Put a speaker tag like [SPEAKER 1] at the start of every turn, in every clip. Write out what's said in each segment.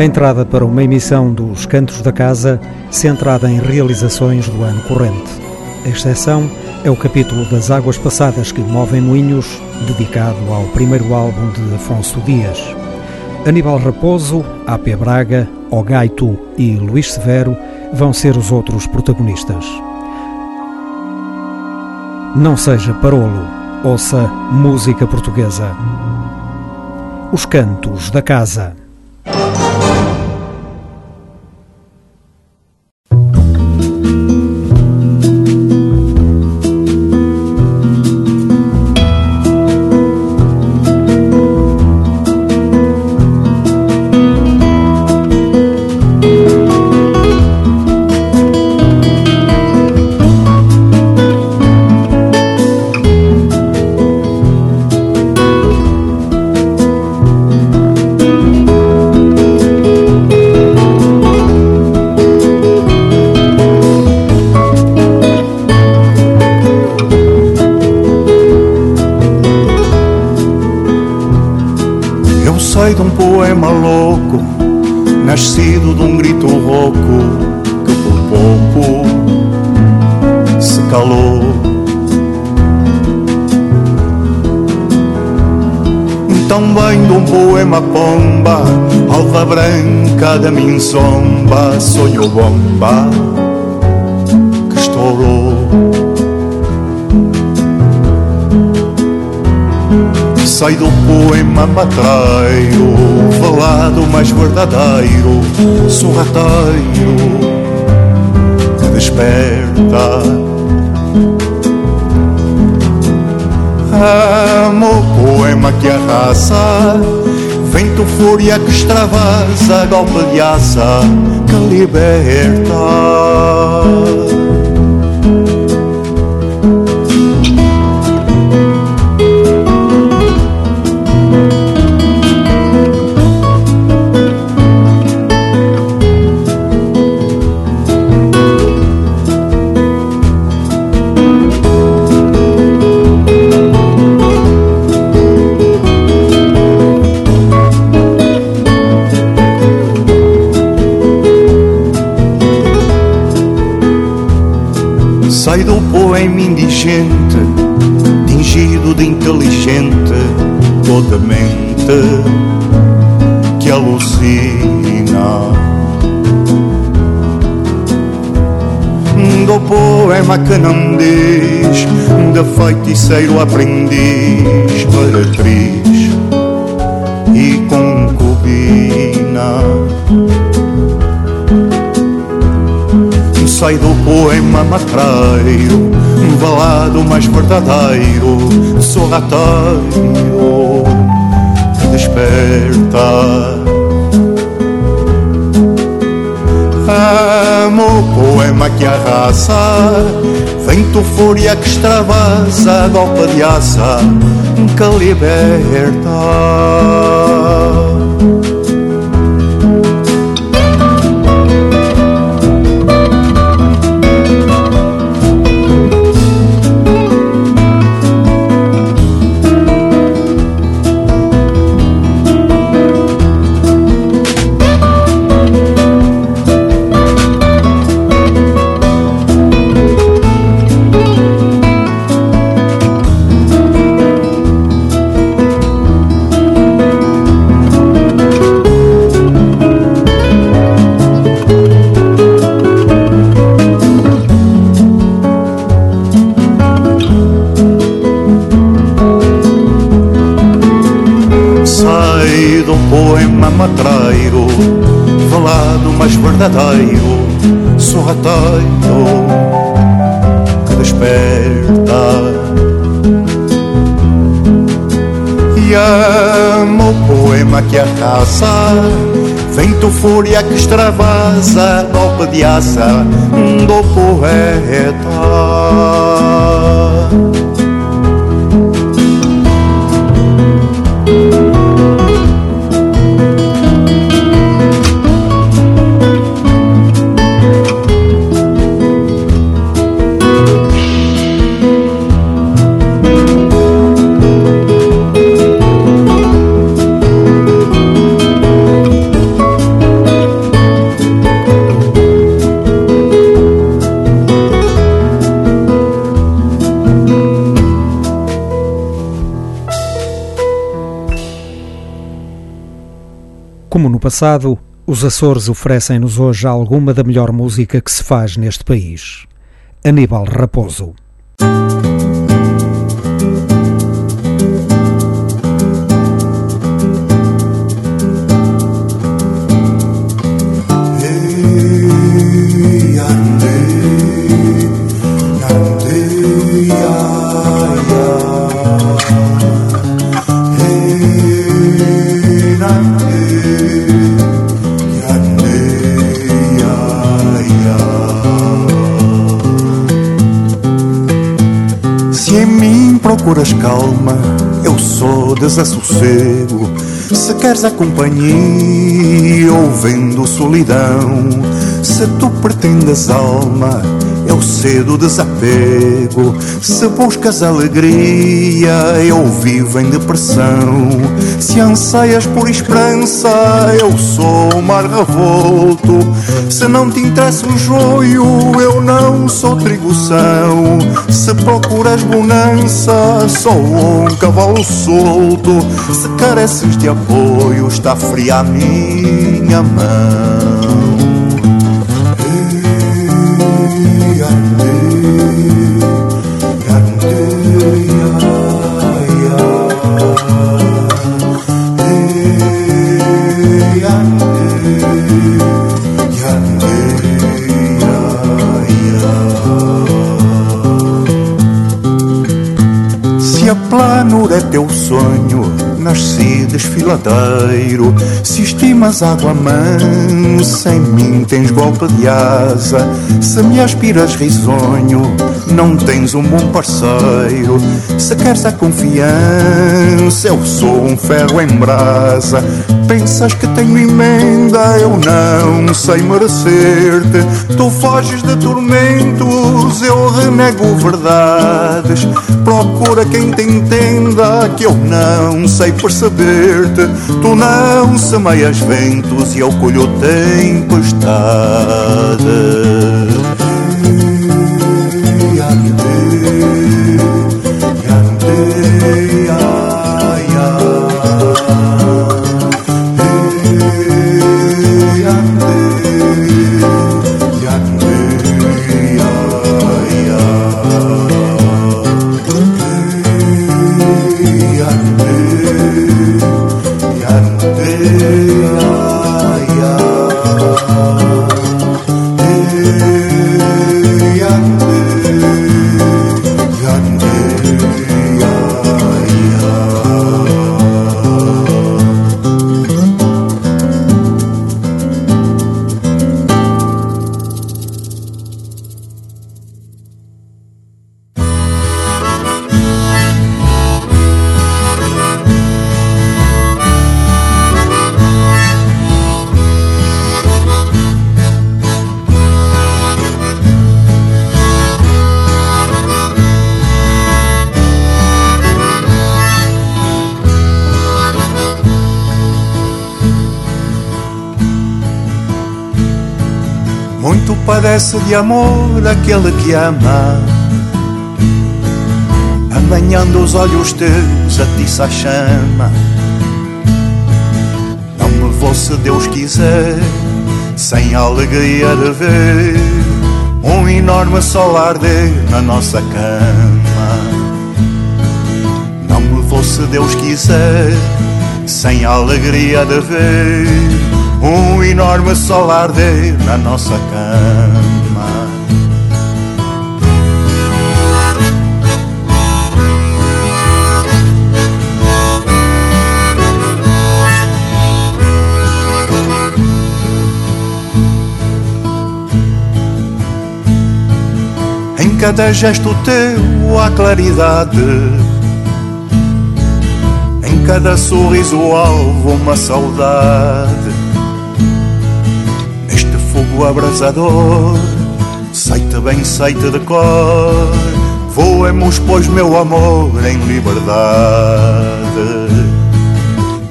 [SPEAKER 1] Entrada para uma emissão dos Cantos da Casa, centrada em realizações do ano corrente. A exceção é o capítulo das Águas Passadas que movem moinhos, dedicado ao primeiro álbum de Afonso Dias. Aníbal Raposo, AP Braga, Ogaito e Luís Severo vão ser os outros protagonistas. Não seja parolo, ouça música portuguesa. Os Cantos da Casa.
[SPEAKER 2] Sombra sonho bomba que estourou. Sai do poema matreiro, falado mais verdadeiro, sorrateiro que desperta. Amo o poema que arrasa Vento fúria que extravasa, golpe de asa que liberta. Feiticeiro aprendiz, meretriz e concubina. Sai do poema matreiro valado mais verdadeiro, sorrateiro que Amo o poema que arrasa, vento fúria que extravasa, golpe de asa que liberta. Matreiro, falado mais verdadeiro, sorrateiro que desperta. E amo o poema que arrasa, vento fúria que extravasa, golpe de asa do poeta.
[SPEAKER 1] No passado, os Açores oferecem-nos hoje alguma da melhor música que se faz neste país. Aníbal Raposo.
[SPEAKER 2] Procuras calma, eu sou desassossego. Se queres a companhia, ouvindo solidão, se tu pretendes alma, eu cedo desapego. Se buscas alegria, eu vivo em depressão. Se anseias por esperança, eu sou o mar revolto. Se não te interessa o joio, eu não sou trigoção. Se procuras bonança, sou um cavalo solto. Se careces de apoio, está fria a minha mão. Planura é teu sonho, nasci desfiladeiro. Se estimas água mansa, em mim tens golpe de asa. Se me aspiras risonho, não tens um bom parceiro. Se queres a confiança, eu sou um ferro em brasa. Pensas que tenho emenda, eu não sei merecer-te. Tu foges de tormentos, eu renego verdades. Procura quem te entenda que eu não sei perceber-te. Tu não semeias ventos e eu colho tempestade. Amor aquele que ama. Amanhando os olhos teus, atiça a chama. Não me vou se Deus quiser, sem alegria de ver um enorme sol arder na nossa cama. Não me vou se Deus quiser, sem alegria de ver um enorme sol arder na nossa cama. Cada gesto teu há claridade, em cada sorriso alvo uma saudade. Fogo abrasador, sei-te bem, sei-te de cor, voemos, pois, meu amor, em liberdade.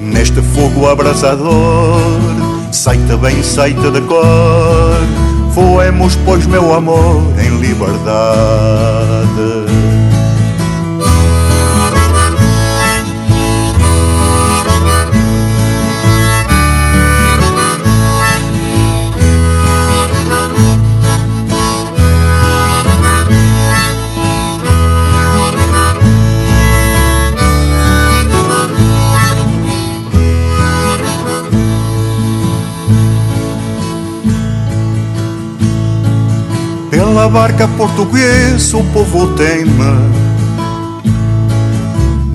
[SPEAKER 2] Neste fogo abrasador, sei-te bem, sei-te de cor, voemos, pois, meu amor, em liberdade. Naquela barca portuguesa o povo teme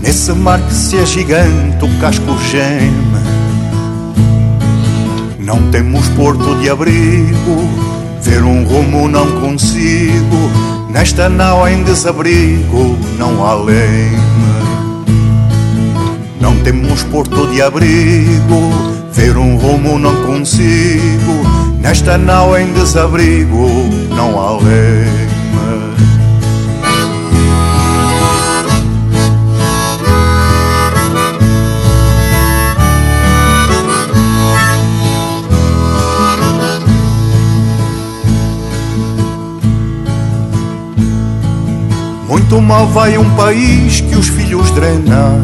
[SPEAKER 2] Nesse mar que se é gigante o casco geme. Não temos porto de abrigo Ver um rumo não consigo. Nesta nau em desabrigo não há leme. Não temos porto de abrigo Ver um rumo não consigo Nesta nau em desabrigo não há leme Muito mal vai um país que os filhos drena.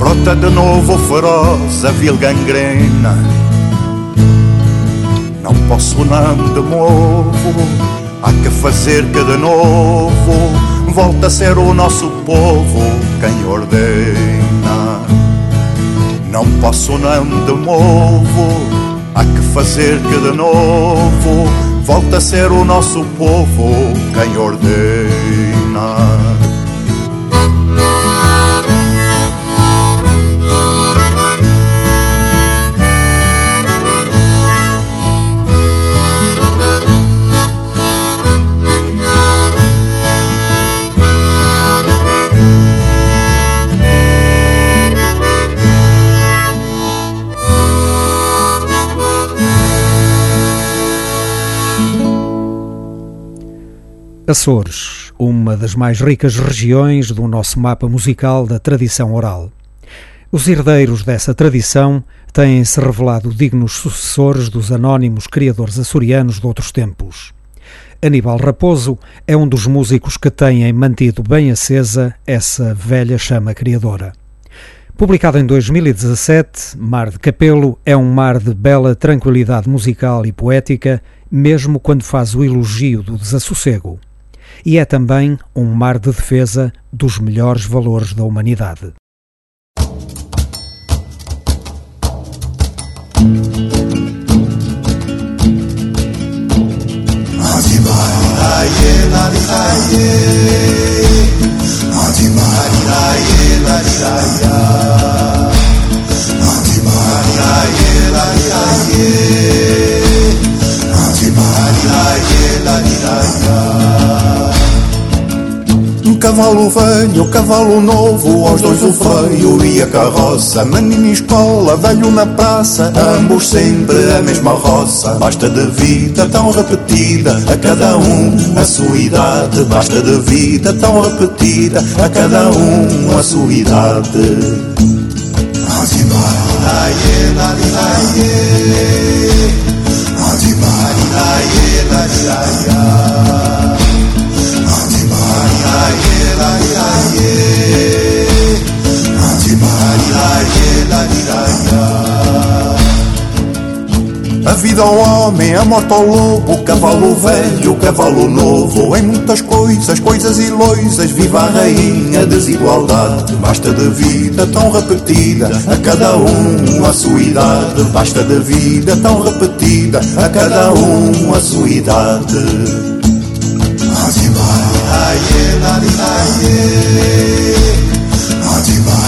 [SPEAKER 2] Brota de novo feroz a vil gangrena posso não de novo Há que fazer que de novo Volta a ser o nosso povo quem ordena Não posso não de novo Há que fazer que de novo volta a ser o nosso povo quem ordena.
[SPEAKER 1] Açores, uma das mais ricas regiões do nosso mapa musical da tradição oral. Os herdeiros dessa tradição têm-se revelado dignos sucessores dos anónimos criadores açorianos de outros tempos. Aníbal Raposo é um dos músicos que têm mantido bem acesa essa velha chama criadora. Publicado em 2017, Mar de Capelo é um mar de bela tranquilidade musical e poética, mesmo quando faz o elogio do desassossego e é também um mar de defesa dos melhores valores da humanidade.
[SPEAKER 2] Cavalo velho, cavalo novo, aos dois o freio e a carroça. Menino escola, velho na praça, ambos sempre a mesma roça. Basta de vida tão repetida, a cada um a sua idade. Basta de vida tão repetida, a cada um a sua idade. A vida ao homem, a morte ao lobo, o cavalo velho, o cavalo novo. Em muitas coisas, coisas e loisas, viva a rainha desigualdade. Basta de vida tão repetida, a cada um a sua idade. Basta de vida tão repetida, a cada um a sua idade.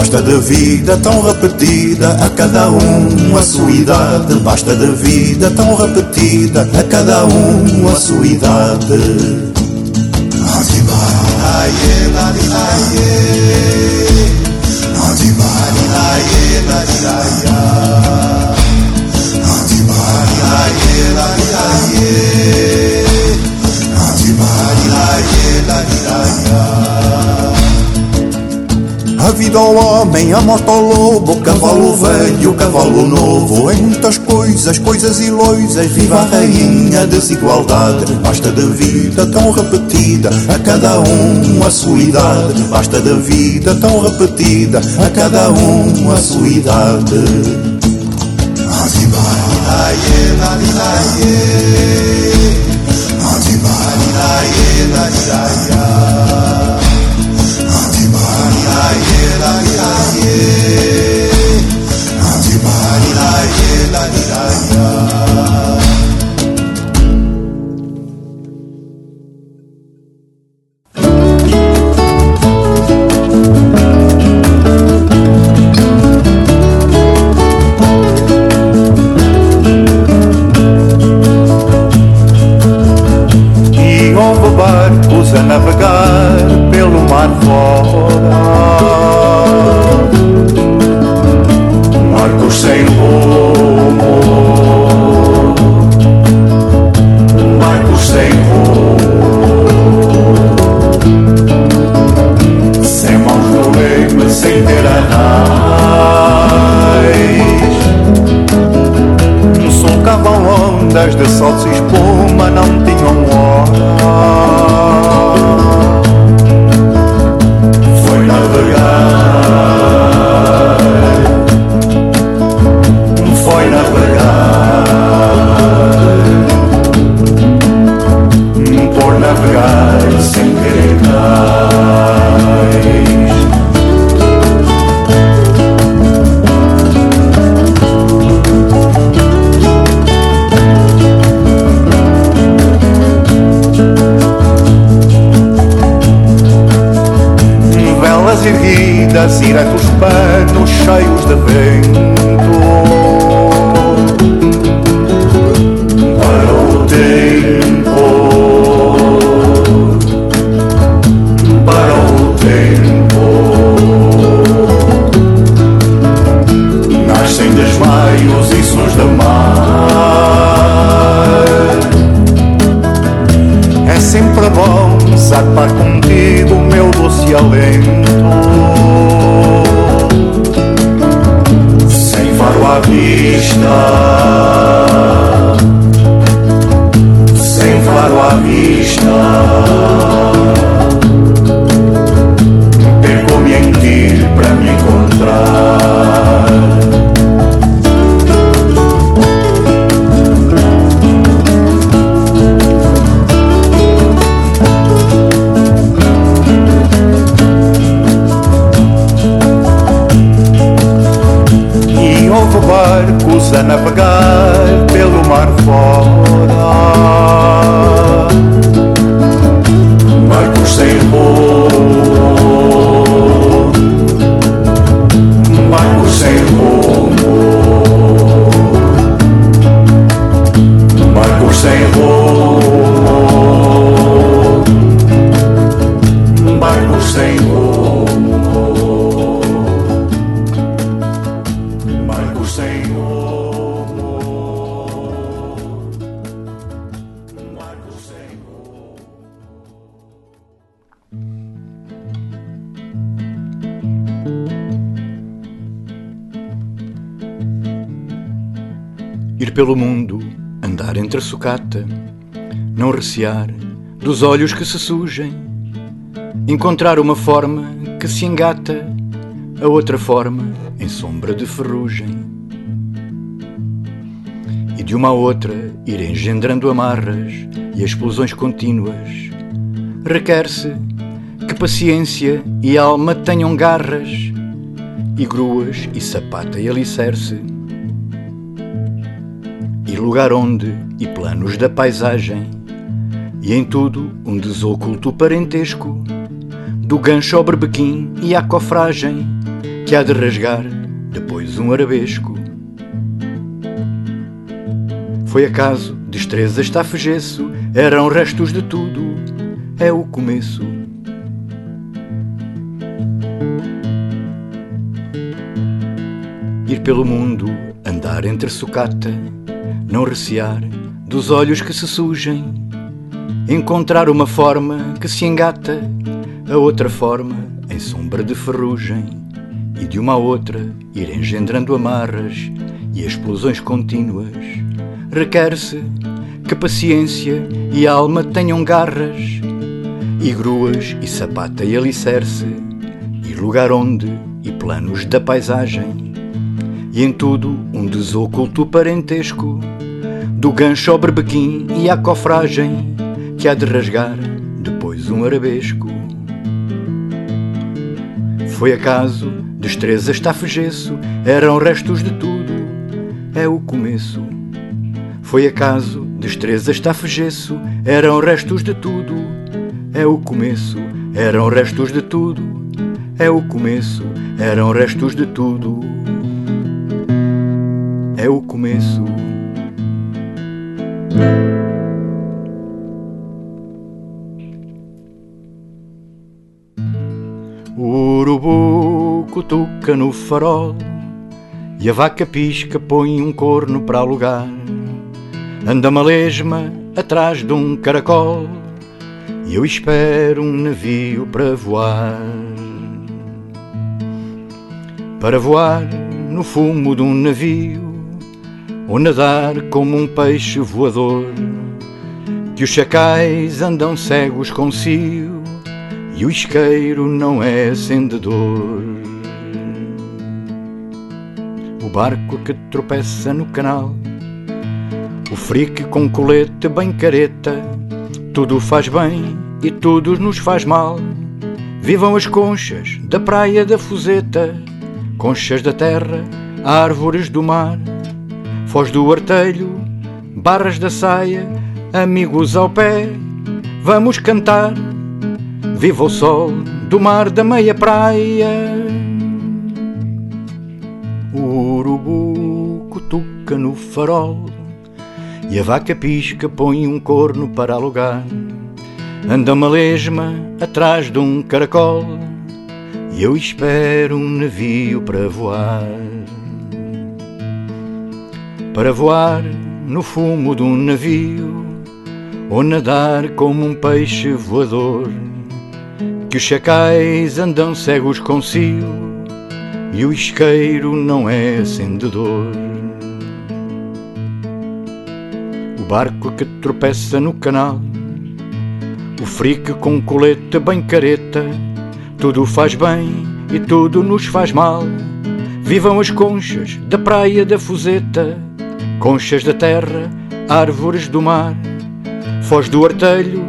[SPEAKER 2] Basta de vida tão repetida, a cada um a sua idade. Basta de vida tão repetida, a cada um a sua idade. Vida ao homem, a moto ao lobo, cavalo velho, o cavalo novo. Em muitas coisas, coisas e loisas, viva a rainha desigualdade. Basta da vida tão repetida, a cada um a sua idade. Basta da vida tão repetida, a cada um a sua idade.
[SPEAKER 3] Pelo mundo, andar entre a sucata, não recear dos olhos que se sujem, encontrar uma forma que se engata, a outra forma em sombra de ferrugem. E de uma a outra ir engendrando amarras e explosões contínuas, requer-se que paciência e alma tenham garras, e gruas e sapata e alicerce lugar onde, e planos da paisagem, e em tudo um desoculto parentesco, do gancho ao berbequim e à cofragem, que há de rasgar depois um arabesco. Foi acaso, destreza está fegeço, eram restos de tudo, é o começo. Ir pelo mundo, andar entre sucata não recear dos olhos que se sujem, encontrar uma forma que se engata, a outra forma em sombra de ferrugem. e de uma a outra ir engendrando amarras e explosões contínuas, requer-se que paciência e alma tenham garras, e gruas e sapata e alicerce, e lugar onde e planos da paisagem, e em tudo um desoculto parentesco, do gancho ao berbequim e à cofragem, que há de rasgar depois um arabesco. Foi acaso, destreza, estafegeço, eram restos de tudo, é o começo. Foi acaso, destreza, estafegeço, eram restos de tudo, é o começo. Eram restos de tudo, é o começo. Eram restos de tudo, é o começo. O urubu cutuca no farol e a vaca pisca põe um corno para alugar. Anda uma lesma atrás de um caracol e eu espero um navio para voar. Para voar no fumo de um navio ou nadar como um peixe voador. Que os chacais andam cegos consigo e o isqueiro não é acendedor. O barco que tropeça no canal, o frique com colete bem careta, tudo faz bem e tudo nos faz mal. Vivam as conchas da praia da Fuseta, conchas da terra, árvores do mar, foz do artelho, barras da saia, amigos ao pé, vamos cantar. Viva o sol do mar da meia praia. O urubu cutuca no farol e a vaca pisca põe um corno para alugar. Anda uma lesma atrás de um caracol e eu espero um navio para voar. Para voar no fumo de um navio ou nadar como um peixe voador. Que os chacais andam cegos consigo e o isqueiro não é acendedor. O barco que tropeça no canal, o frique com colete bem careta, tudo faz bem e tudo nos faz mal. Vivam as conchas da praia da Fuseta, conchas da terra, árvores do mar, foz do artelho,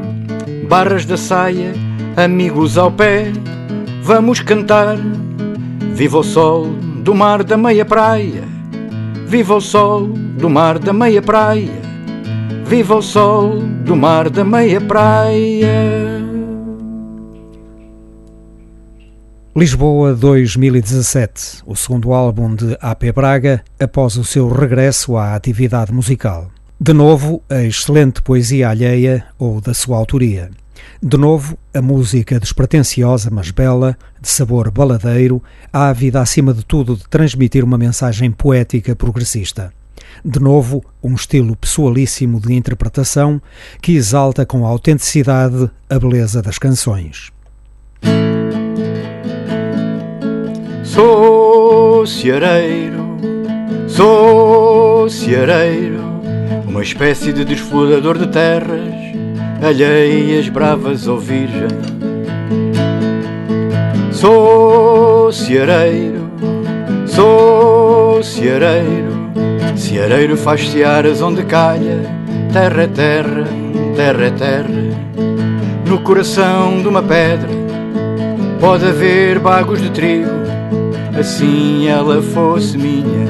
[SPEAKER 3] barras da saia, amigos ao pé, vamos cantar. Viva o sol do mar da meia praia, viva o sol do mar da meia praia, viva o sol do mar da meia praia.
[SPEAKER 1] Lisboa 2017, o segundo álbum de AP Braga após o seu regresso à atividade musical. De novo, a excelente poesia alheia ou da sua autoria. De novo, a música despretensiosa, mas bela, de sabor baladeiro, ávida acima de tudo de transmitir uma mensagem poética progressista. De novo, um estilo pessoalíssimo de interpretação que exalta com autenticidade a beleza das canções.
[SPEAKER 3] Sou ceareiro, sou ceareiro, uma espécie de desflorador de terras, alheias, bravas ou virgem. Sou ceareiro, sou ceareiro, ceareiro faz searas onde calha, terra é terra, terra é terra, no coração de uma pedra pode haver bagos de trigo assim ela fosse minha,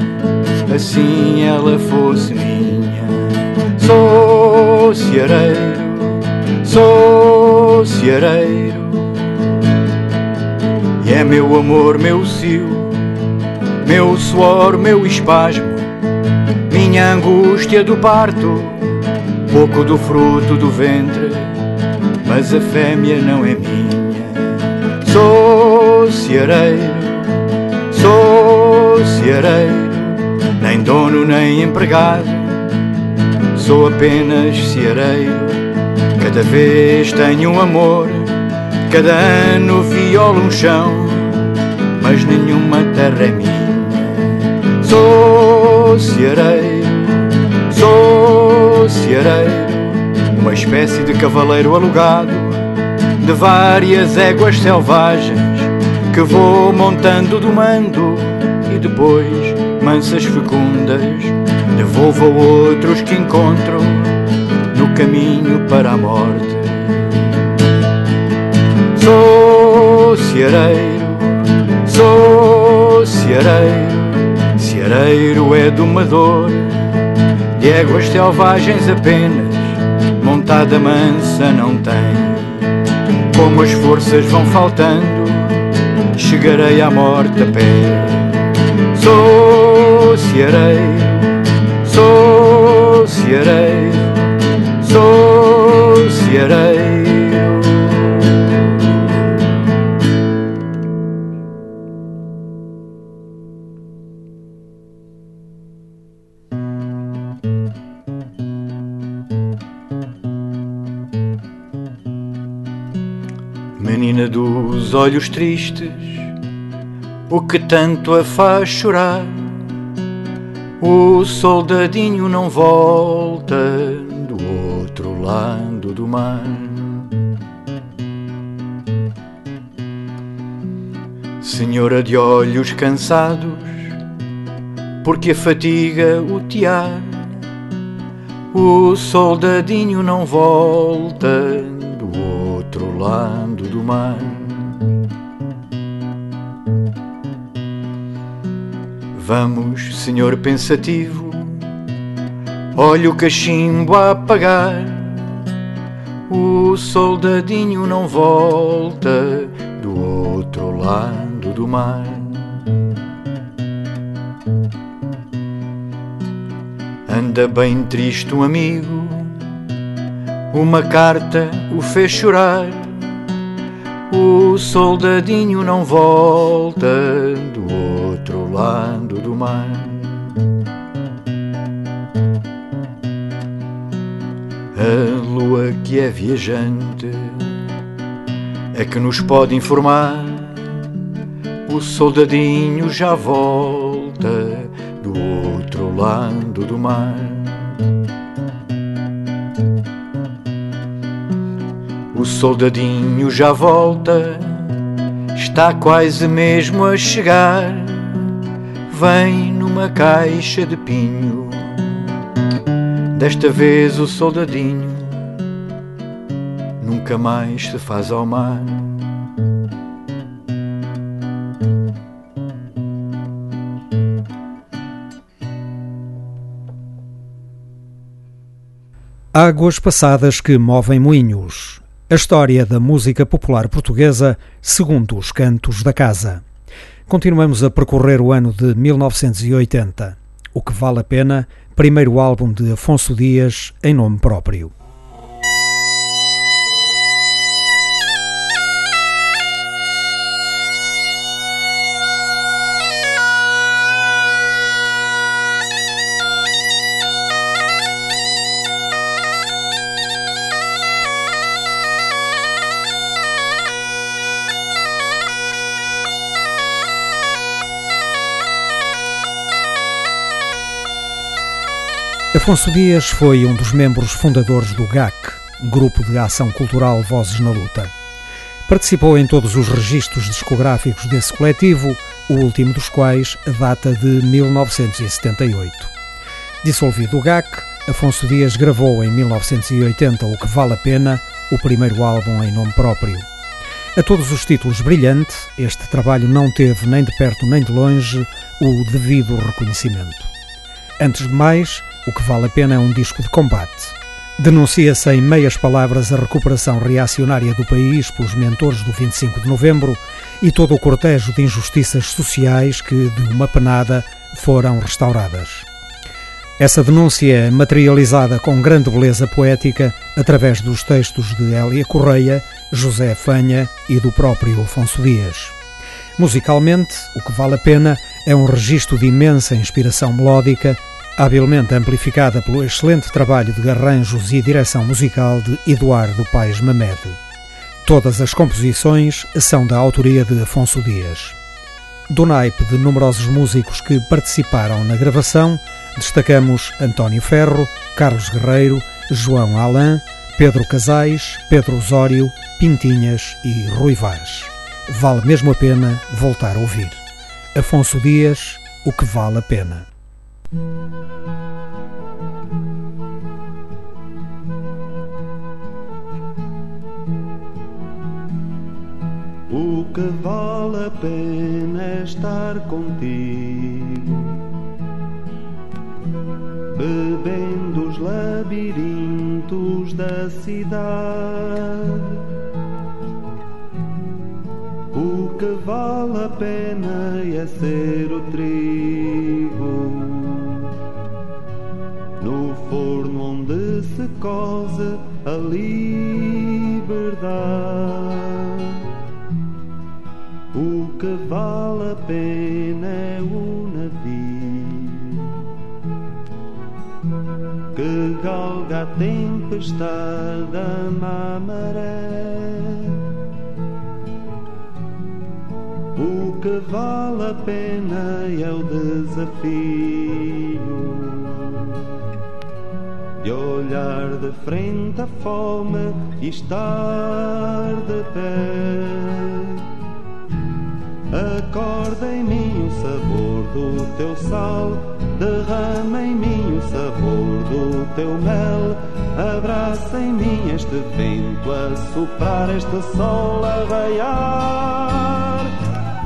[SPEAKER 3] assim ela fosse minha. Sou ceareiro, sou ceareiro, e é meu amor, meu cio, meu suor, meu espasmo, minha angústia do parto, pouco do fruto do ventre, mas a fêmea não é minha. Sou ceareiro Sou ceareiro, nem dono nem empregado, sou apenas ceareiro. Cada vez tenho um amor, cada ano viola um chão, mas nenhuma terra é minha. Sou ceareiro, sou ceareiro, uma espécie de cavaleiro alugado de várias éguas selvagens que vou montando do mando e depois, mansas fecundas, devolvo a outros que encontro no caminho para a morte. Sou ceareiro, sou ceareiro, ceareiro é domador de éguas selvagens apenas, montada mansa não tem. Como as forças vão faltando, chegarei à morte a pé. Ceareiro, sou ceareiro. Menina dos olhos tristes, o que tanto a faz chorar? O soldadinho não volta do outro lado do mar. Senhora de olhos cansados, porque a fatiga o tear. O soldadinho não volta do outro lado do mar. Vamos, senhor pensativo, olha o cachimbo a apagar. O soldadinho não volta do outro lado do mar. Anda bem triste um amigo, uma carta o fez chorar. O soldadinho não volta do outro lado do mar. A lua que é viajante é que nos pode informar. O soldadinho já volta do outro lado do mar. O soldadinho já volta, está quase mesmo a chegar. Vem numa caixa de pinho. Desta vez o soldadinho nunca mais se faz ao mar.
[SPEAKER 1] Águas passadas que movem moinhos. A história da música popular portuguesa segundo os cantos da casa. Continuamos a percorrer o ano de 1980. O que vale a pena, primeiro álbum de Afonso Dias em nome próprio. Afonso Dias foi um dos membros fundadores do GAC, Grupo de Ação Cultural Vozes na Luta. Participou em todos os registros discográficos desse coletivo, o último dos quais data de 1978. Dissolvido o GAC, Afonso Dias gravou em 1980 O Que Vale a Pena, o primeiro álbum em nome próprio. A todos os títulos brilhante, este trabalho não teve nem de perto nem de longe o devido reconhecimento. Antes de mais, o que vale a pena é um disco de combate. Denuncia-se em meias palavras a recuperação reacionária do país pelos mentores do 25 de novembro e todo o cortejo de injustiças sociais que, de uma penada, foram restauradas. Essa denúncia é materializada com grande beleza poética através dos textos de Hélia Correia, José Fanha e do próprio Afonso Dias. Musicalmente, o que vale a pena é um registro de imensa inspiração melódica, habilmente amplificada pelo excelente trabalho de arranjos e direção musical de Eduardo Paes Mamed. Todas as composições são da autoria de Afonso Dias. Do naipe de numerosos músicos que participaram na gravação, destacamos António Ferro, Carlos Guerreiro, João Alain, Pedro Casais, Pedro Osório, Pintinhas e Rui Vaz. Vale mesmo a pena voltar a ouvir. Afonso Dias, O que vale a pena.
[SPEAKER 4] O que vale a pena é estar contigo, bebendo os labirintos da cidade. O que vale a pena é ser o trigo cose a liberdade. O que vale a pena é o navio que galga a tempestade a maré. O que vale a pena é o desafio olhar de frente à fome e estar de pé. Acorda em mim o sabor do teu sal, derrama em mim o sabor do teu mel. Abraça em mim este vento a soprar, este sol a raiar.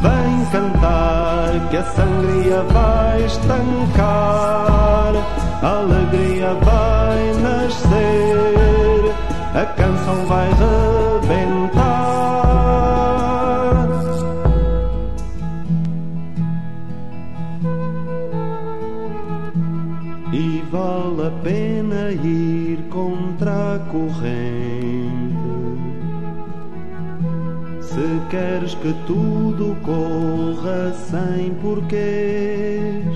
[SPEAKER 4] Vem cantar que a sangria vai estancar, a alegria vai nascer, a canção vai rebentar. Queres que tudo corra sem porquês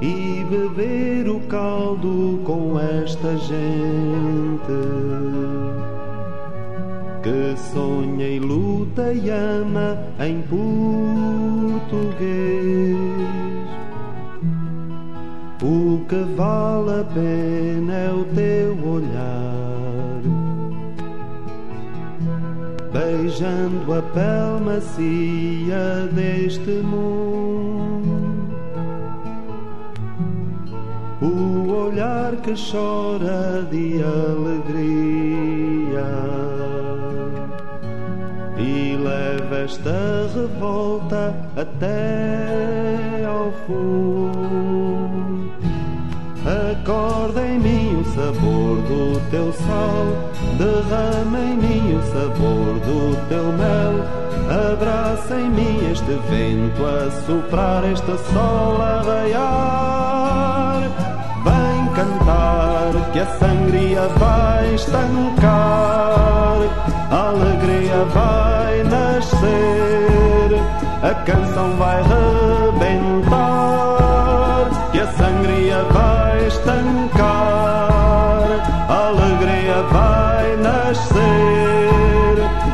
[SPEAKER 4] e beber o caldo com esta gente que sonha e luta e ama em português. O que vale a pena é o teu olhar, beijando a pele macia deste mundo. O olhar que chora de alegria e leva esta revolta até ao fundo. Acorda em mim o sabor do teu sal, derrama em mim o sabor do teu mel. Abraça em mim este vento a soprar, este sol a raiar. Vem cantar que a sangria vai estancar, a alegria vai nascer, a canção vai rebentar a sangria vai estancar, a alegria vai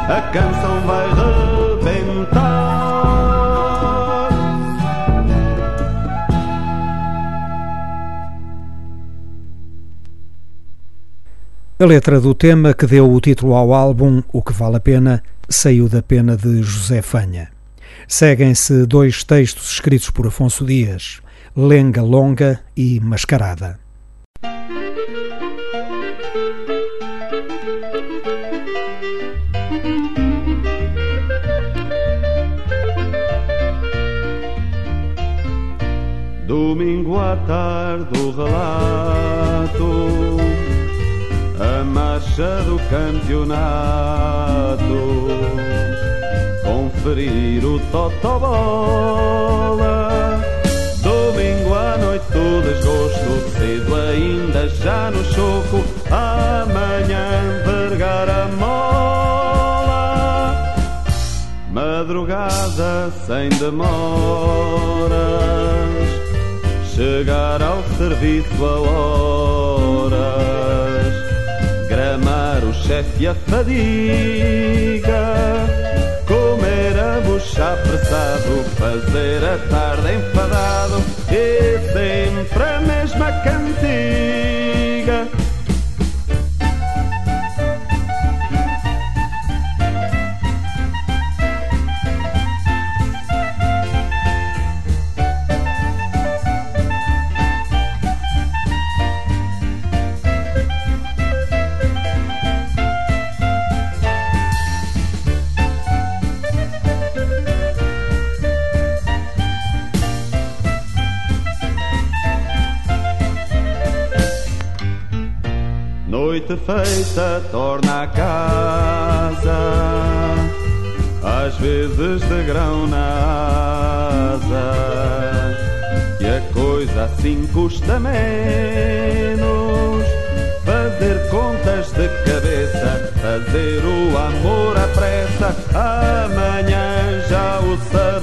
[SPEAKER 4] a canção vai rebentar.
[SPEAKER 1] A letra do tema que deu o título ao álbum O que Vale a Pena saiu da pena de José Fanha. Seguem-se dois textos escritos por Afonso Dias, Lenga Longa e Mascarada.
[SPEAKER 4] Domingo à tarde o relato. A marcha do campeonato. Conferir o totobola. Muito desgosto, cedo ainda já no choco, amanhã vergar a mola, madrugada sem demoras, chegar ao serviço a horas, gramar o chefe a fadiga, comer a já apressado, fazer a tarde enfadado. E sempre a mesma cantiga. Noite feita torna a casa, às vezes de grão na asa, e a coisa assim custa menos. Fazer contas de cabeça, fazer o amor à pressa, amanhã já o sabemos.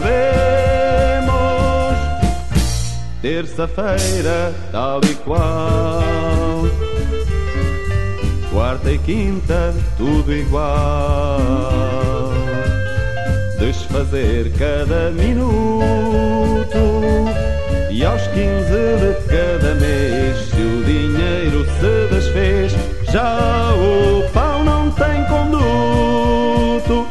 [SPEAKER 4] Terça-feira, tal e qual quarta e quinta, tudo igual. Desfazer cada minuto e aos quinze de cada mês, se o dinheiro se desfez, já o pau não tem conduto.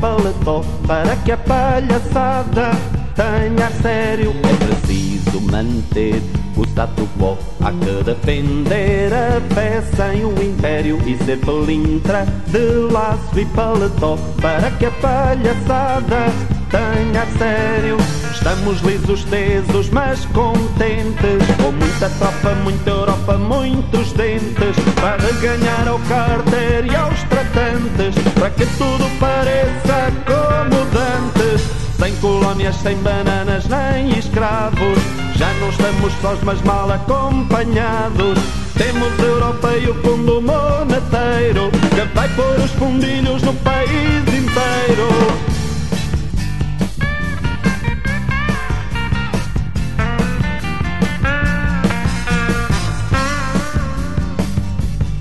[SPEAKER 4] Paletó Para que a palhaçada tenha sério. É preciso manter o status quo. Há que defender a fé sem o império E ser pelintra de laço e paletó Para que a palhaçada tenha sério. Estamos lisos, tesos, mas contentes Com muita tropa, muita Europa, muitos dentes Para ganhar ao carter e aos Para que tudo pareça como dantes Sem colónias, sem bananas, nem escravos. Já não estamos sós, mas mal acompanhados. Temos Europa e o fundo monetário Que vai pôr os fundilhos no país inteiro.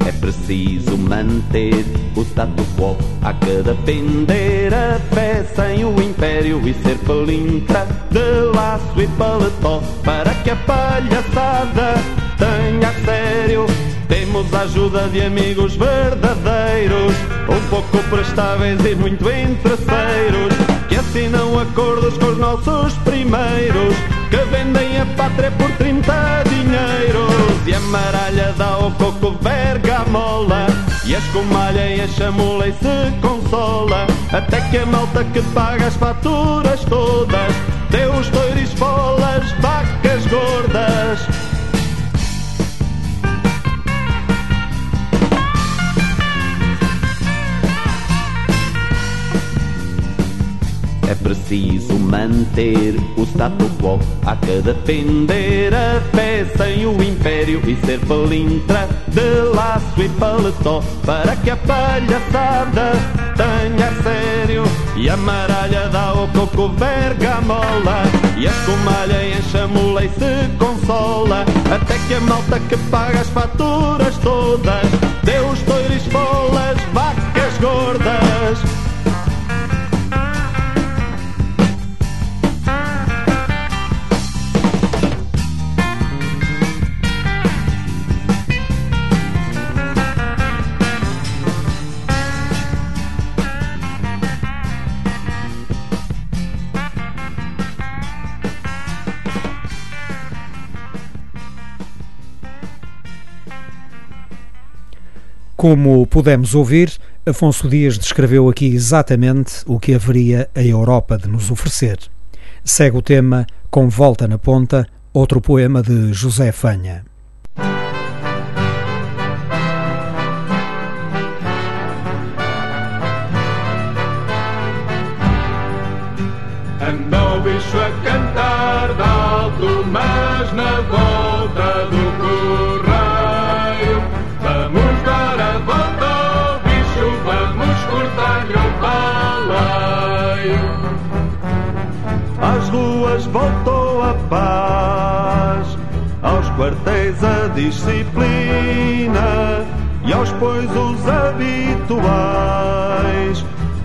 [SPEAKER 4] É preciso manter status quo a fé sem o império E ser pelintra de laço e paletó Para que a palhaçada tenha sério. Temos a ajuda de amigos verdadeiros Um pouco prestáveis e muito interesseiros Que assinam acordos com os nossos primeiros Que vendem a pátria por 30 dinheiros de amaralha dá o coco verga a mola E a escumalha e a chamula e se consola Até que a malta que paga as faturas todas Deu os doiros bolas, vacas gordas preciso manter o status quo. Há que defender a fé sem o império e ser pelintra de laço e paletó para que a palhaçada tenha sério. E a maralha dá o coco verga a mola e a escumalha enche a mula e se consola. Até que a malta que paga as faturas todas deu os toiros bolas, vacas gordas.
[SPEAKER 1] Como pudemos ouvir, Afonso Dias descreveu aqui exatamente o que haveria a Europa de nos oferecer. Segue o tema Com Volta na Ponta, outro poema de José Fanha.
[SPEAKER 5] Andou o
[SPEAKER 4] paz, aos quartéis a disciplina e aos pois os habituais.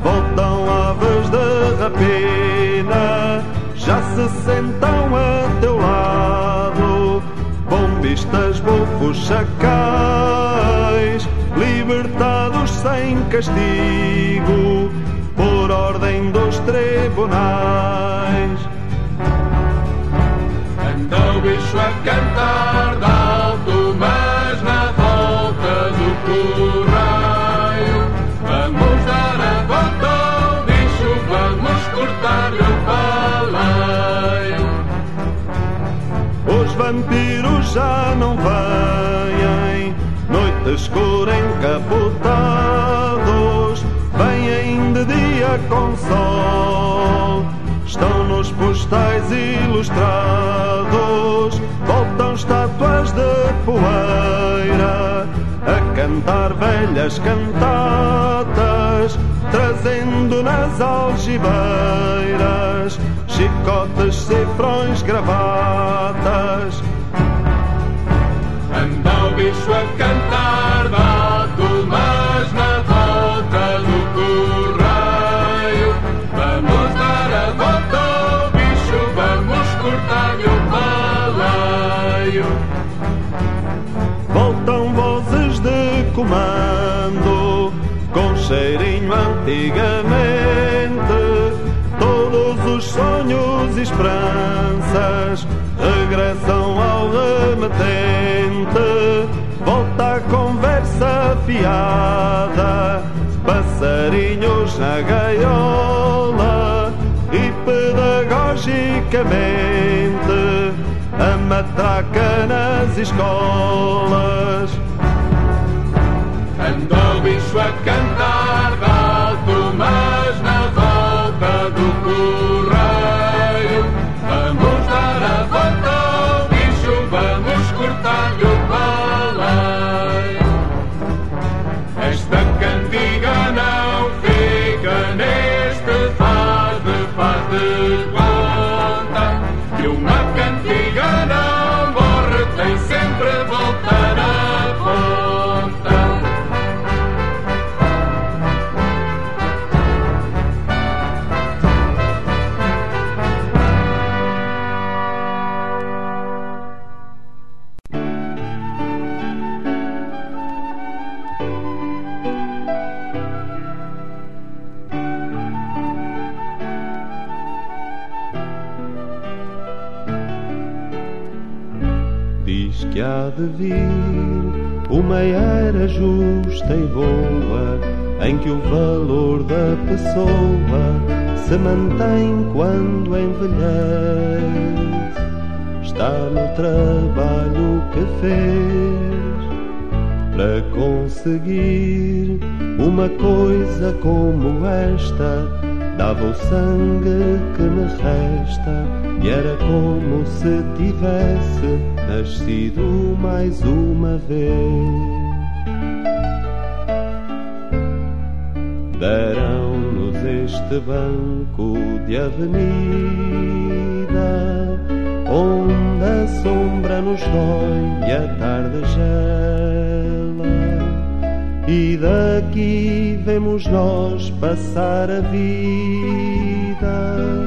[SPEAKER 4] Voltam aves de rapina, já se sentam a teu lado, bombistas, bufos, chacais, libertados sem castigo, por ordem dos tribunais
[SPEAKER 5] bicho a cantar de alto, mas na volta do correio. Vamos dar a volta ao bicho, vamos cortar-lhe
[SPEAKER 4] o baleio. Os vampiros já não vêm, noite escura encapotados, vêm de dia com sol estão nos postais ilustrados, voltam estátuas de poeira a cantar velhas cantatas, trazendo nas algibeiras chicotes, cifrões, gravatas.
[SPEAKER 5] Anda o bicho a cantar,
[SPEAKER 4] antigamente. Todos os sonhos e esperanças regressam ao remetente. Volta a conversa fiada, passarinhos na gaiola e pedagogicamente a matraca nas escolas.
[SPEAKER 5] Anda o bicho a cantar de alto, mas de
[SPEAKER 4] vir uma era justa e boa em que o valor da pessoa se mantém quando envelhece. Está no trabalho que fez para conseguir uma coisa como esta Dava o sangue que me resta e era como se tivesse nascido mais uma vez. Deram-nos este banco de avenida, onde a sombra nos dói e a tarde gela e daqui vemos nós passar a vida,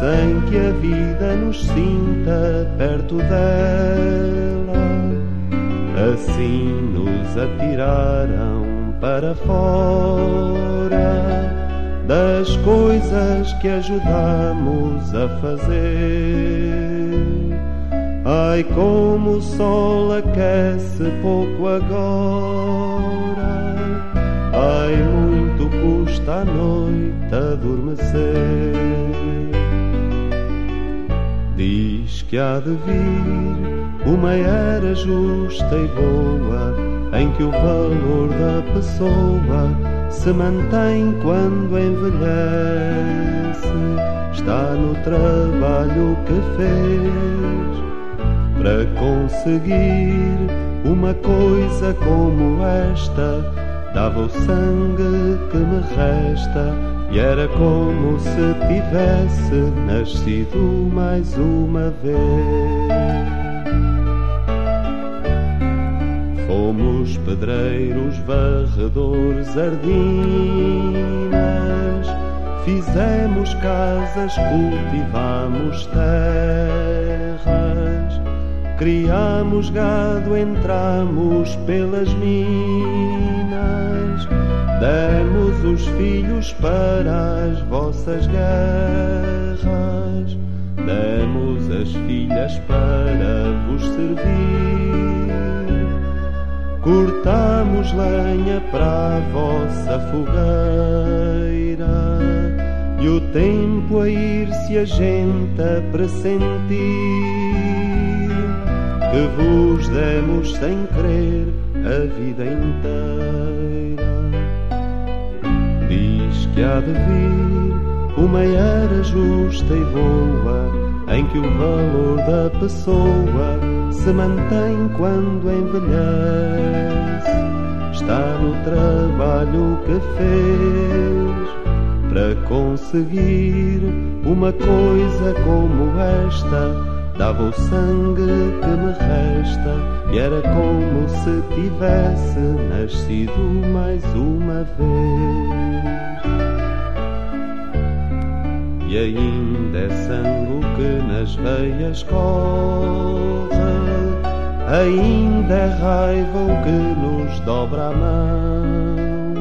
[SPEAKER 4] sem que a vida nos sinta perto dela. Assim nos atiraram para fora das coisas que ajudamos a fazer. Ai, como o sol aquece pouco agora Ai, muito custa a noite adormecer. Diz que há de vir uma era justa e boa em que o valor da pessoa se mantém quando envelhece. Está no trabalho que fez para conseguir uma coisa como esta dava o sangue que me resta e era como se tivesse nascido mais uma vez. Fomos pedreiros, varredores, ardinas, fizemos casas, cultivamos terras, criamos gado, entramos pelas minas Demos os filhos para as vossas guerras, demos as filhas para vos servir. Cortamos lenha para a vossa fogueira. E o tempo a ir-se a gente a pressentir. Que vos demos sem querer a vida inteira que há de vir uma era justa e boa em que o valor da pessoa se mantém quando envelhece. Está no trabalho que fez para conseguir uma coisa como esta. Dava o sangue que me resta e era como se tivesse nascido mais uma vez e ainda é sangue que nas veias corre, ainda é raiva o que nos dobra a mão,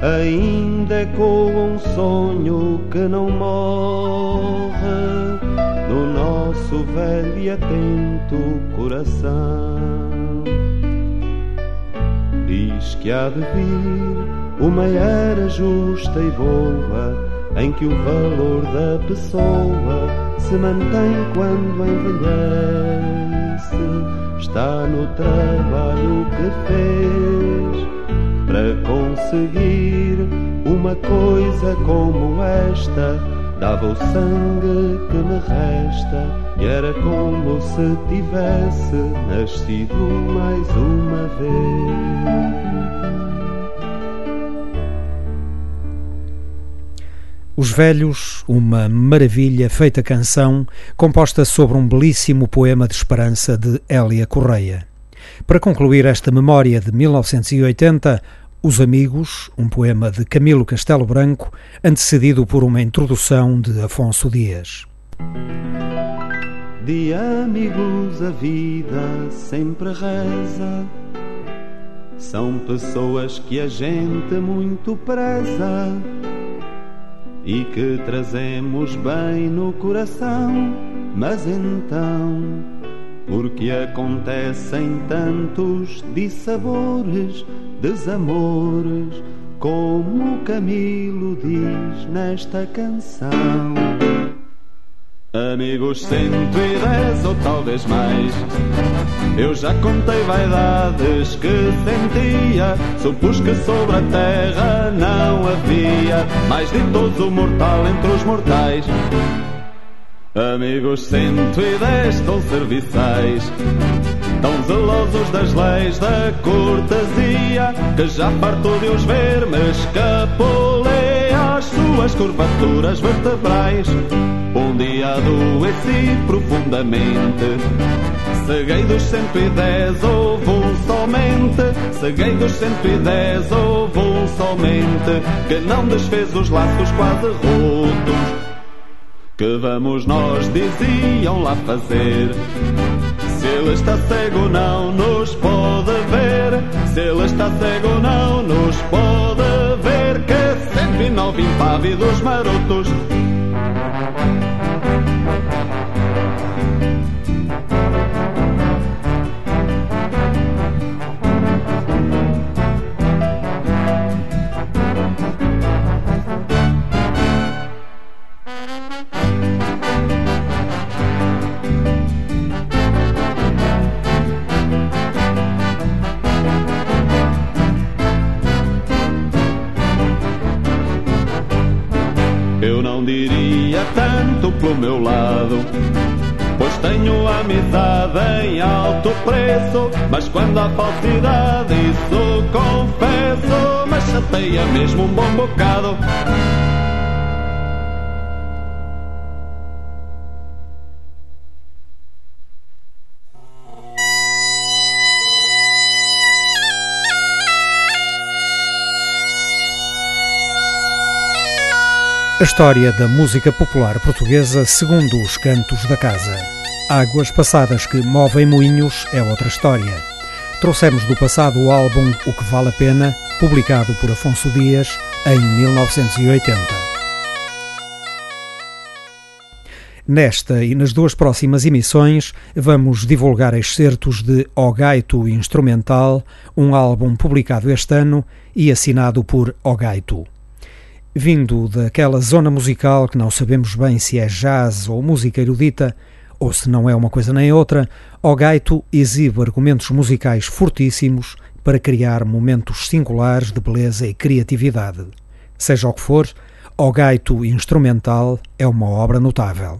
[SPEAKER 4] ainda ecoa um sonho que não morre. No nosso velho e atento coração. Diz que há de vir uma era justa e boa em que o valor da pessoa se mantém quando envelhece. Está no trabalho que fez para conseguir uma coisa como esta. Dava o sangue que me resta e era como se tivesse nascido mais uma vez.
[SPEAKER 1] Os Velhos, uma maravilha feita canção, composta sobre um belíssimo poema de esperança de Hélia Correia. Para concluir esta memória de 1980, Os Amigos, um poema de Camilo Castelo Branco, antecedido por uma introdução de Afonso Dias.
[SPEAKER 4] De amigos a vida sempre reza. São pessoas que a gente muito preza e que trazemos bem no coração, mas então porque acontecem tantos dissabores, desamores, como Camilo diz nesta canção. Amigos, cento e dez ou talvez mais. Eu já contei vaidades que sentia. Supus que sobre a terra não havia mais ditoso mortal entre os mortais. Amigos, cento e dez tão serviçais, tão zelosos das leis da cortesia, que já fartou de os ver, mas escapolei as suas curvaturas vertebrais. Um dia adoeci profundamente. Ceguei dos 110, houve um somente. Ceguei dos 110, houve um somente. Que não desfez os laços quase rotos. Que vamos nós, diziam lá fazer? Se ele está cego, não nos pode ver. Se ele está cego, não nos pode ver. Que 109 impávidos marotos pelo meu lado. Pois tenho amizade em alto preço, mas quando há falsidade, isso confesso, mas chateia mesmo um bom bocado.
[SPEAKER 1] A história da música popular portuguesa segundo os cantos da casa. Águas passadas que movem moinhos é outra história. Trouxemos do passado o álbum O que Vale a Pena, publicado por Afonso Dias em 1980. Nesta e nas duas próximas emissões vamos divulgar excertos de Ogaito Instrumental, um álbum publicado este ano e assinado por Ogaito. Vindo daquela zona musical que não sabemos bem se é jazz ou música erudita, ou se não é uma coisa nem outra, Ogaito exibe argumentos musicais fortíssimos para criar momentos singulares de beleza e criatividade. Seja o que for, Ogaito instrumental é uma obra notável.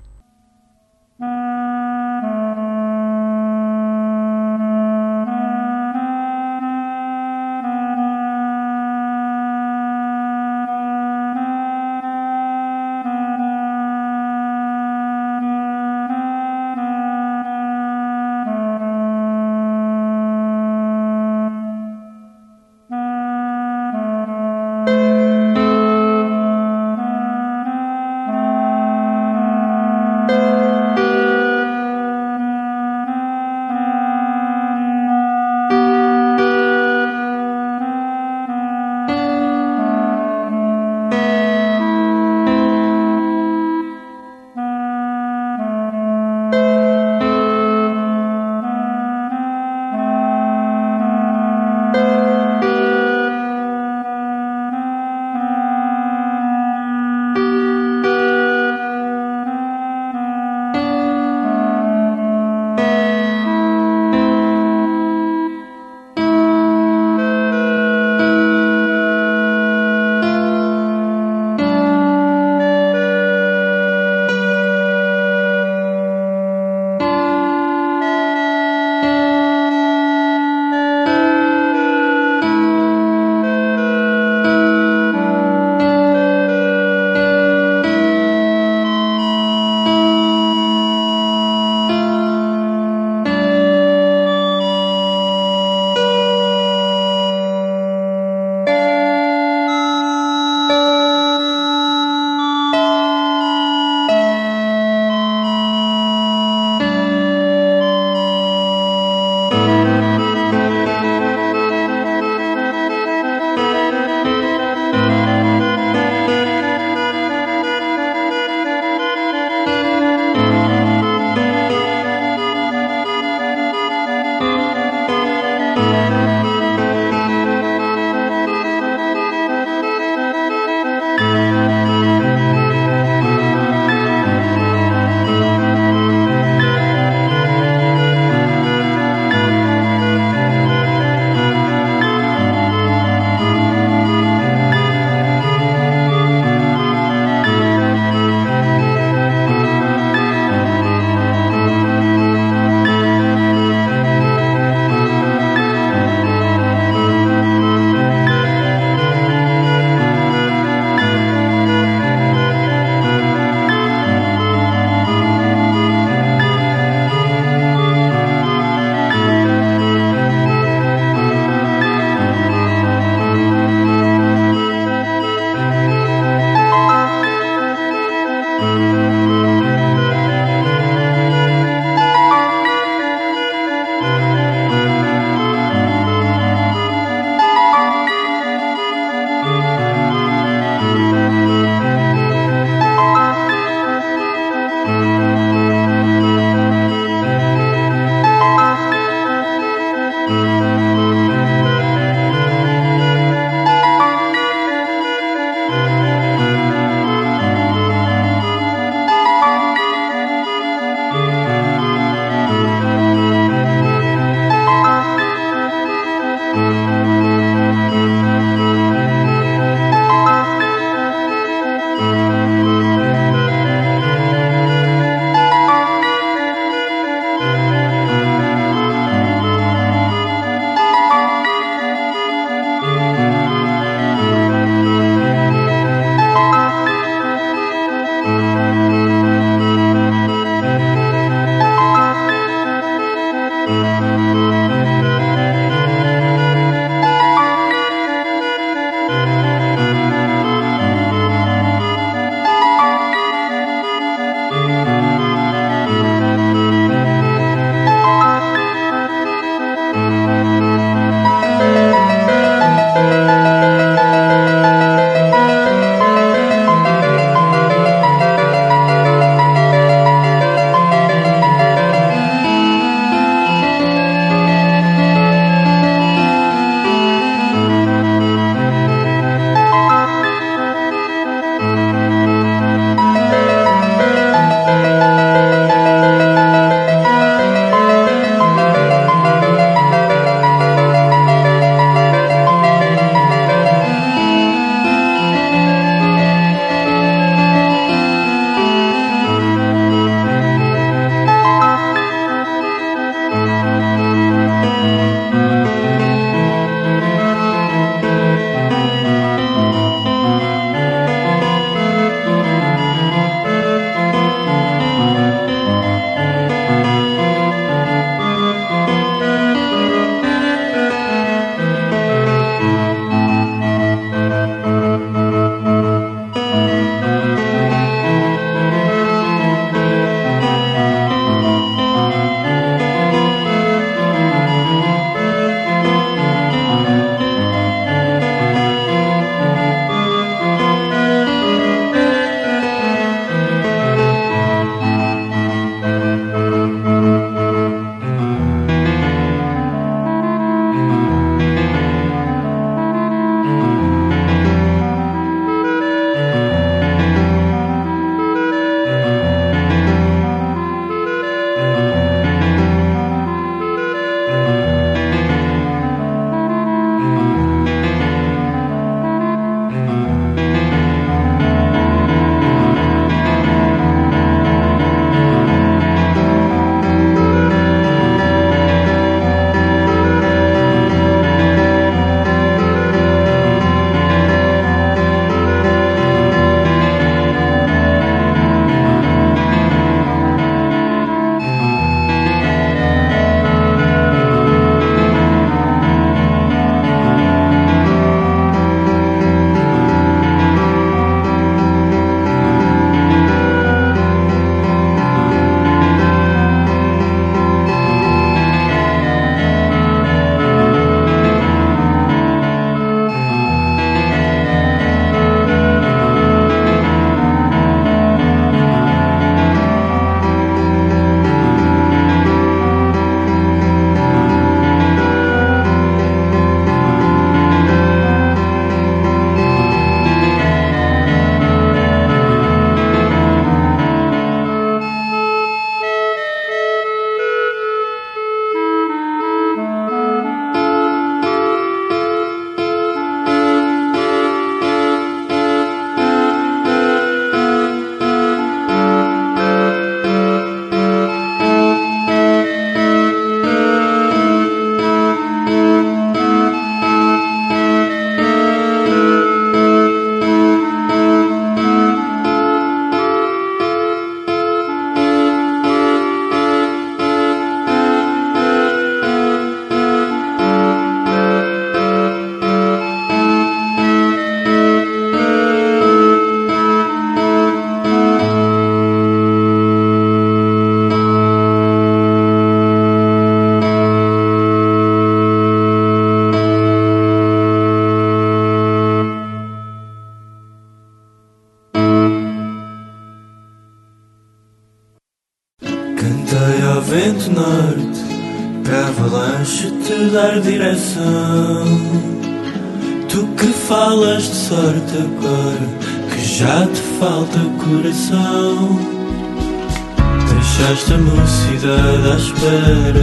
[SPEAKER 6] But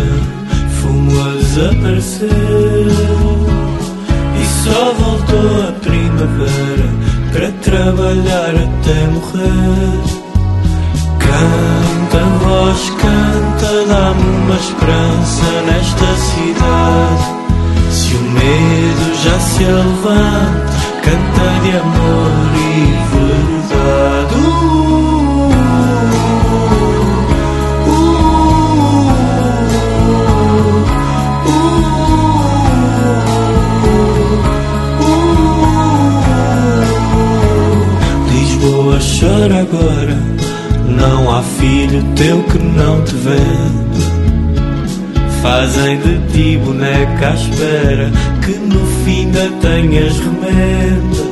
[SPEAKER 6] Fazem de ti boneca à espera que no fim ainda tenhas remenda.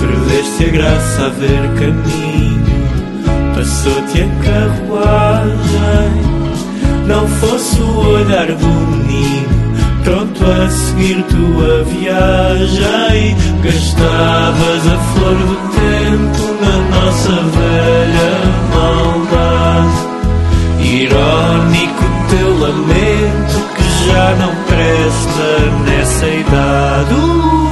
[SPEAKER 6] Perdeste a graça a ver caminho, passou-te a carruagem. Não fosse o olhar do menino pronto a seguir tua viagem. Gastavas a flor do tempo na nossa velha maldade. Irónico teu lamento já não presta nessa idade. Uh,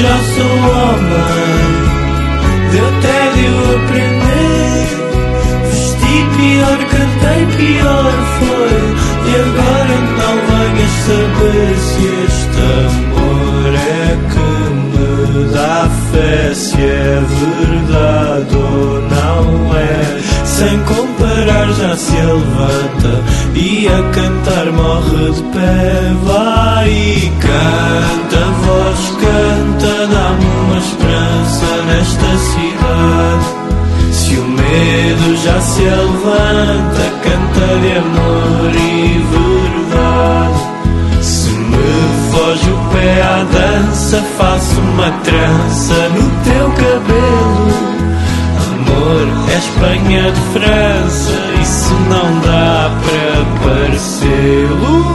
[SPEAKER 6] já sou homem. Deu tédio aprender Vesti pior, cantei pior foi. E agora venhas saber se este amor é que me dá fé Se é verdade ou não é. Sem comparar já se levanta E a cantar morre de pé. Vai e canta, voz canta Dá-me uma esperança nesta cidade. Se o medo já se levanta, canta de amor e dança, faço uma trança no teu cabelo. Amor é Espanha de França, isso não dá para parecer.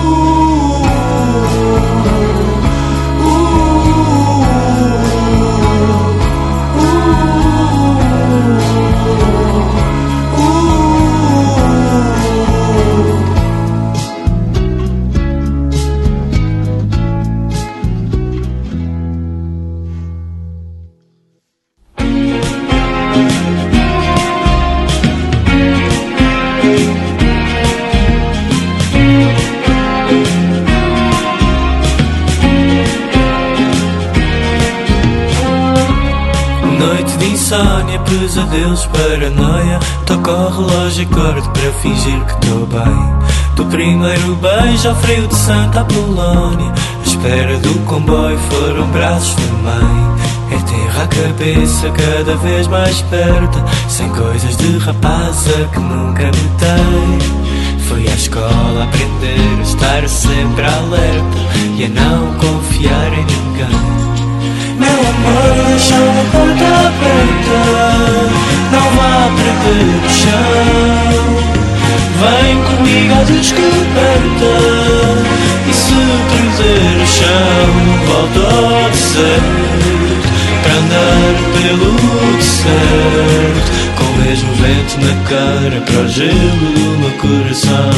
[SPEAKER 6] Toco o relógio e acordo para fingir que estou bem. Do primeiro beijo ao frio de Santa Apolónia A espera do comboio foram braços de mãe. É terra a cabeça cada vez mais perto Sem coisas de rapaza que nunca notei Fui à escola aprender a estar sempre alerta E a não confiar em ninguém meu amor, deixa a porta aberta Não vá prender o chão Vem comigo à descoberta E se perder o chão Volta ao deserto Para andar pelo deserto Com o mesmo vento na cara Para o gelo do meu coração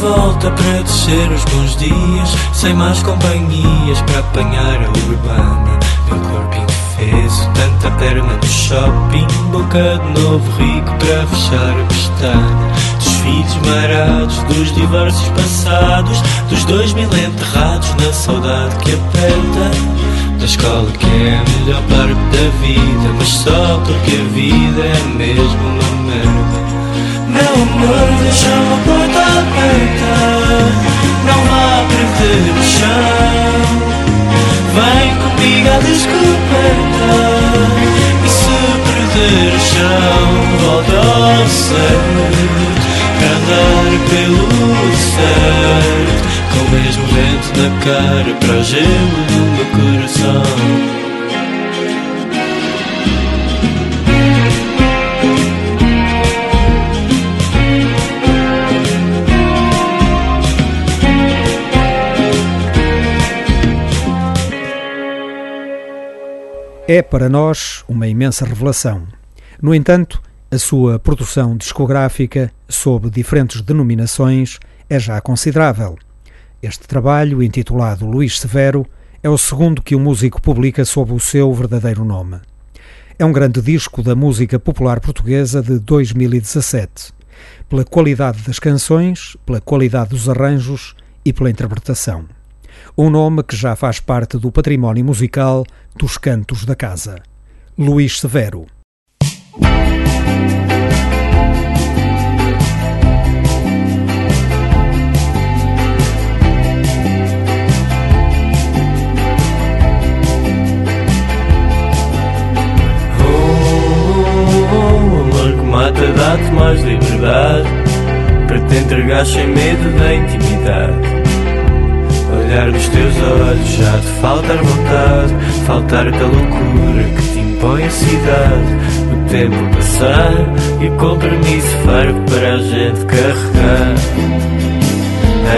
[SPEAKER 6] volta para descer os bons dias Sem mais companhias para apanhar a urbana. Meu corpo indefeso, tanta perna no shopping Boca de novo rico para fechar a pestana. Dos filhos marados, dos divórcios passados Dos dois mil enterrados na saudade que aperta. Da escola que é a melhor parte da vida Mas só porque a vida é mesmo uma merda Meu amor, deixa a porta aberta Não perder o chão Vem comigo à descoberta. E se perder o chão Volta ao certo. Andar pelo certo Com o mesmo vento na cara Para o gelo do meu coração
[SPEAKER 1] é para nós uma imensa revelação. No entanto, a sua produção discográfica, sob diferentes denominações, é já considerável. Este trabalho, intitulado Luís Severo, é o segundo que o músico publica sob o seu verdadeiro nome. É um grande disco da música popular portuguesa de 2017, pela qualidade das canções, pela qualidade dos arranjos e pela interpretação um nome que já faz parte do património musical dos cantos da casa. Luís Severo.
[SPEAKER 6] mata dá-te mais liberdade para te entregar sem medo da intimidade olhar dos teus olhos já te faltar vontade, faltar-te a loucura que te impõe a cidade. O tempo passar e o compromisso farto para a gente carregar.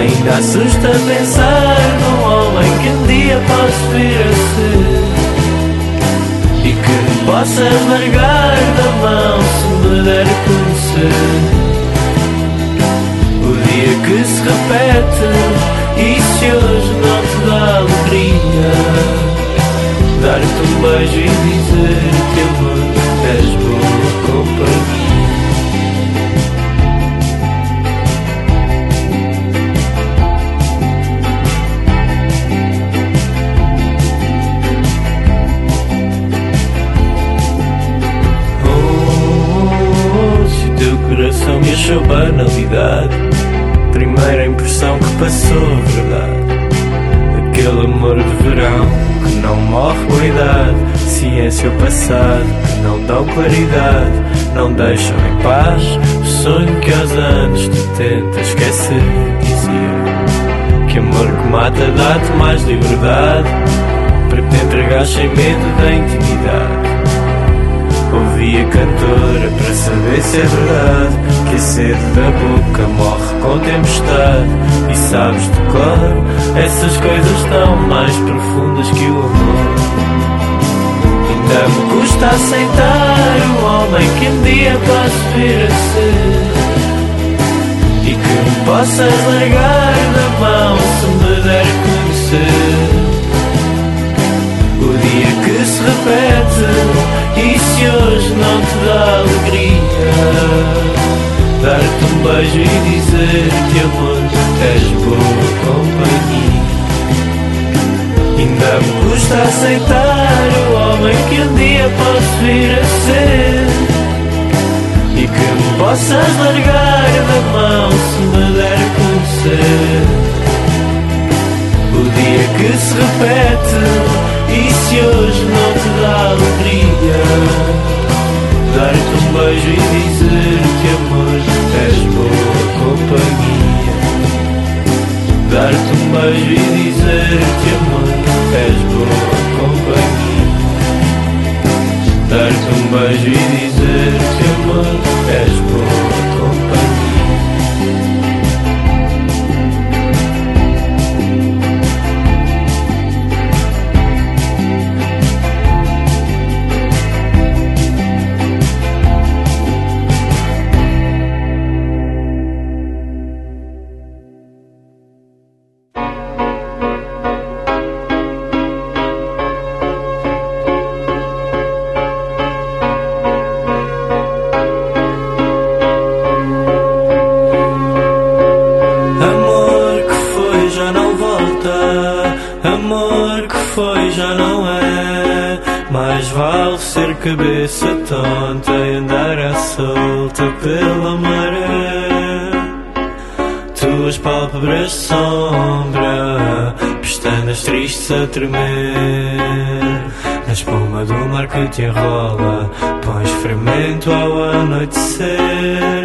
[SPEAKER 6] Ainda assusta pensar num homem que um dia possa vir a ser e que me possas largar da mão se me der a conhecer. O dia que se repete se hoje não te dá alegria Dar-te um beijo e dizer que amor és boa companhia. Oh, se o teu coração me achou banalidade primeira impressão que passou verdade. Aquele amor de verão que não morre com a idade, ciência ou passado que não dão claridade, não deixam em paz o sonho que aos anos tu tenta esquecer. Dizia que amor que mata dá-te mais liberdade para te entregar sem medo da intimidade. Ouvi a cantora para saber se é verdade Que a sede da boca morre com tempestade. E sabes de cor, essas coisas estão mais profundas que o amor? Ainda me custa aceitar o homem que um dia posso vir a ser E que me possas largar da mão se me der conhecer repete e se hoje não te dá alegria Dar-te um beijo e dizer-te amor És boa companhia. Ainda me custa aceitar o homem que um dia posso vir a ser E que me possas largar da mão se me der a conhecer O dia que se repete e se hoje não te dá alegria Dar-te um beijo e dizer-te amor És boa companhia. Dar-te um beijo e dizer-te amor És boa companhia. Dar-te um beijo e dizer-te amor És boa cabeça tonta e andar à solta pela maré. Tuas pálpebras sombra, pestanas tristes a tremer. Na espuma do mar que te enrola, pões fermento ao anoitecer.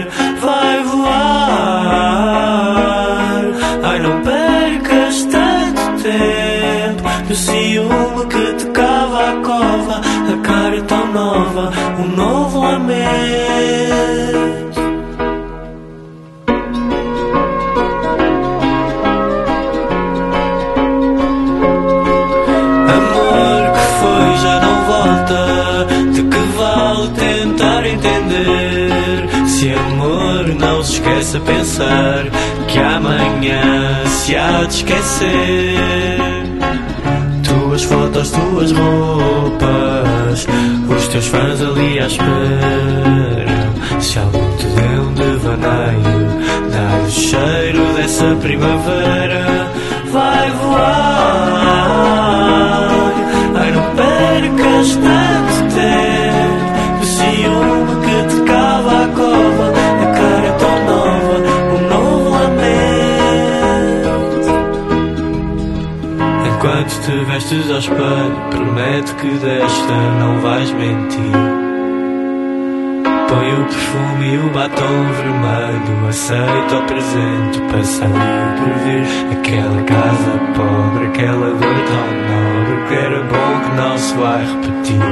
[SPEAKER 6] Entender? Se amor não se esquece a pensar que amanhã se há de esquecer. Tuas fotos, tuas roupas, os teus fãs ali à espera. Se algum te deu um devaneio, dá o cheiro dessa primavera. Vai voar, ai não percas tanto te vestes ao espelho, prometo que desta não vais mentir. Põe o perfume e o batom vermelho Aceita o presente, passa ali por vir Aquela casa pobre, aquela dor tão nobre Que era bom que não se vai repetir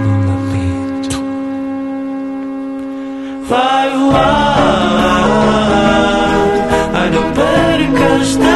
[SPEAKER 6] No lamento Vai voar Ai não percas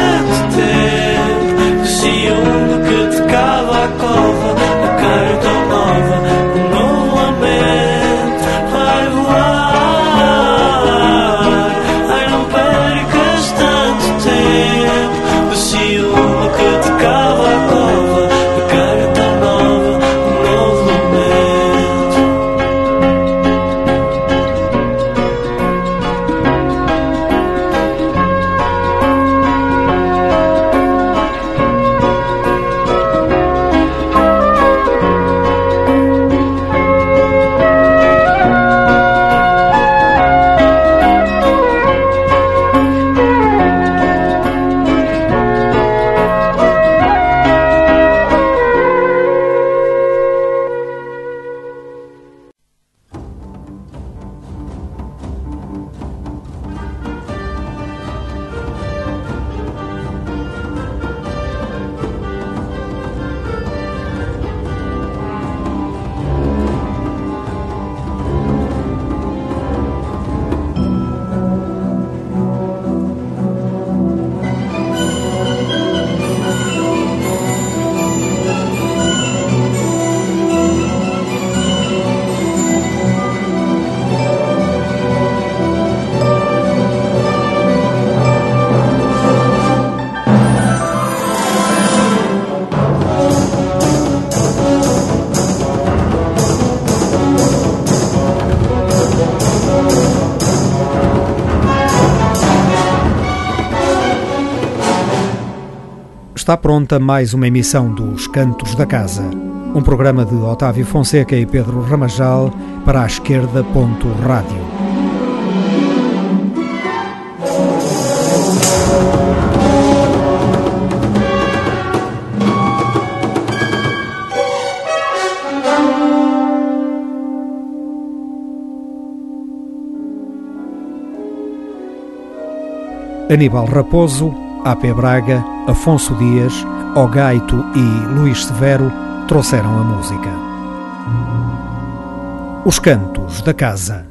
[SPEAKER 1] Está pronta mais uma emissão dos Cantos da Casa, um programa de Otávio Fonseca e Pedro Ramajal para a esquerda. Ponto rádio. Aníbal Raposo, AP Braga, Afonso Dias, Ogaito e Luís Severo trouxeram a música. Os Cantos da Casa.